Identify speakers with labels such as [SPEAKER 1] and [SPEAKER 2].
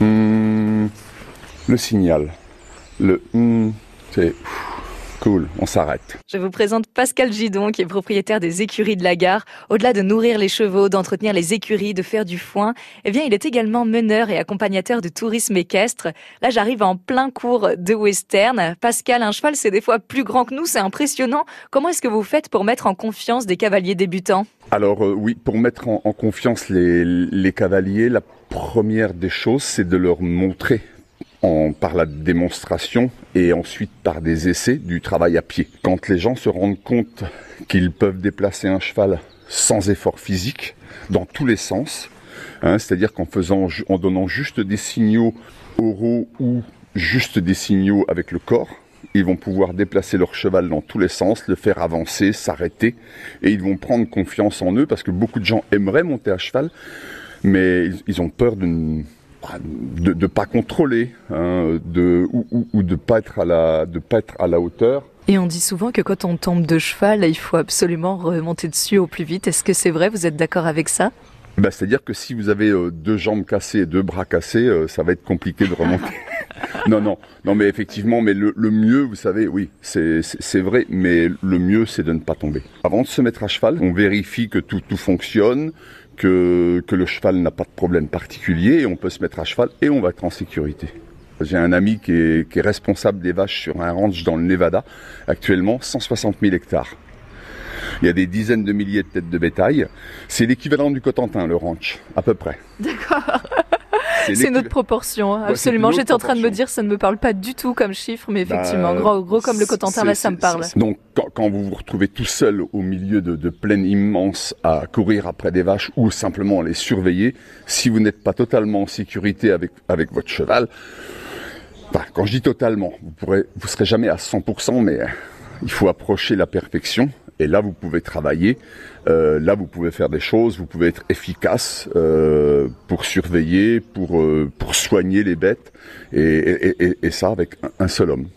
[SPEAKER 1] Hmm, le signal. Le hmm, c'est cool, on s'arrête.
[SPEAKER 2] Je vous présente Pascal Gidon, qui est propriétaire des écuries de la gare. Au-delà de nourrir les chevaux, d'entretenir les écuries, de faire du foin, eh bien, il est également meneur et accompagnateur de tourisme équestre. Là, j'arrive en plein cours de western. Pascal, un cheval, c'est des fois plus grand que nous, c'est impressionnant. Comment est-ce que vous faites pour mettre en confiance des cavaliers débutants?
[SPEAKER 1] Alors euh, oui, pour mettre en, en confiance les, les cavaliers, la première des choses, c'est de leur montrer par la démonstration et ensuite par des essais du travail à pied. Quand les gens se rendent compte qu'ils peuvent déplacer un cheval sans effort physique, dans tous les sens, hein, c'est-à-dire qu'en faisant, en donnant juste des signaux oraux ou juste des signaux avec le corps, ils vont pouvoir déplacer leur cheval dans tous les sens, le faire avancer, s'arrêter, et ils vont prendre confiance en eux parce que beaucoup de gens aimeraient monter à cheval, mais ils, ont peur de ne de, de pas contrôler, hein, de ou, ou, ou de pas être à la de pas être à la hauteur.
[SPEAKER 2] Et on dit souvent que quand on tombe de cheval, il faut absolument remonter dessus au plus vite. Est-ce que c'est vrai? Vous êtes d'accord avec ça?
[SPEAKER 1] Bah, c'est-à-dire que si vous avez euh, deux jambes cassées et deux bras cassés, euh, ça va être compliqué de remonter. non, non, non, mais effectivement, mais le, le mieux, vous savez, oui, c'est vrai, mais le mieux, c'est de ne pas tomber. Avant de se mettre à cheval, on vérifie que tout, tout fonctionne, que, que le cheval n'a pas de problème particulier, et on peut se mettre à cheval et on va être en sécurité. J'ai un ami qui est, qui est responsable des vaches sur un ranch dans le Nevada, actuellement 160 000 hectares. Il y a des dizaines de milliers de têtes de bétail. C'est l'équivalent du Cotentin, le ranch, à peu près.
[SPEAKER 2] D'accord. C'est notre proportion, hein,
[SPEAKER 1] Ouais,
[SPEAKER 2] absolument. J'étais en train de me dire, ça ne me parle pas du tout comme chiffre, mais effectivement,
[SPEAKER 1] Bah,
[SPEAKER 2] gros, gros comme le Cotentin, là, ça me parle.
[SPEAKER 1] Donc, quand, quand vous vous retrouvez tout seul au milieu de, de plaines immenses à courir après des vaches ou simplement à les surveiller, si vous n'êtes pas totalement en sécurité avec, avec votre cheval, enfin, quand je dis totalement, vous pourrez, vous serez jamais à 100%, mais il faut approcher la perfection. Et là, vous pouvez travailler. Euh, là, vous pouvez faire des choses. Vous pouvez être efficace euh, pour surveiller, pour euh, pour soigner les bêtes, et, et, et- ça avec un seul homme.